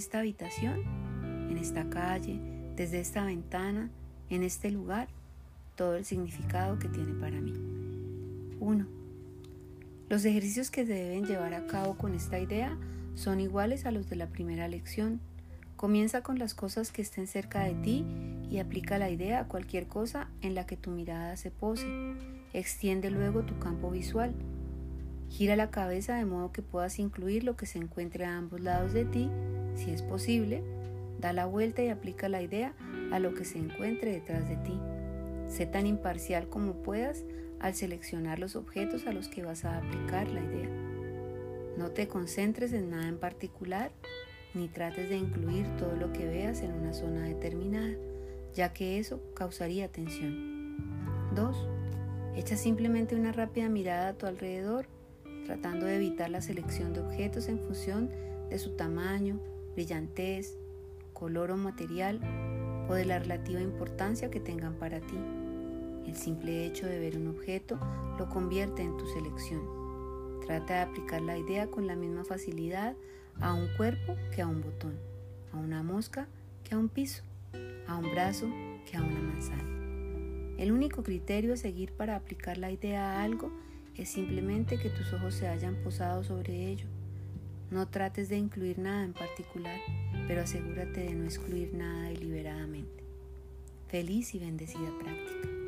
esta habitación, en esta calle, desde esta ventana, en este lugar, todo el significado que tiene para mí. 1. Los ejercicios que se deben llevar a cabo con esta idea son iguales a los de la primera lección. Comienza con las cosas que estén cerca de ti y aplica la idea a cualquier cosa en la que tu mirada se pose. Extiende luego tu campo visual. Gira la cabeza de modo que puedas incluir lo que se encuentre a ambos lados de ti, si es posible. Da la vuelta y aplica la idea a lo que se encuentre detrás de ti. Sé tan imparcial como puedas al seleccionar los objetos a los que vas a aplicar la idea. No te concentres en nada en particular ni trates de incluir todo lo que veas en una zona determinada, ya que eso causaría tensión. 2. Echa simplemente una rápida mirada a tu alrededor, tratando de evitar la selección de objetos en función de su tamaño, brillantez, color o material o de la relativa importancia que tengan para ti. El simple hecho de ver un objeto lo convierte en tu selección. Trata de aplicar la idea con la misma facilidad a un cuerpo que a un botón, a una mosca que a un piso, a un brazo que a una manzana. El único criterio a seguir para aplicar la idea a algo es simplemente que tus ojos se hayan posado sobre ello. No trates de incluir nada en particular, pero asegúrate de no excluir nada deliberadamente. Feliz y bendecida práctica.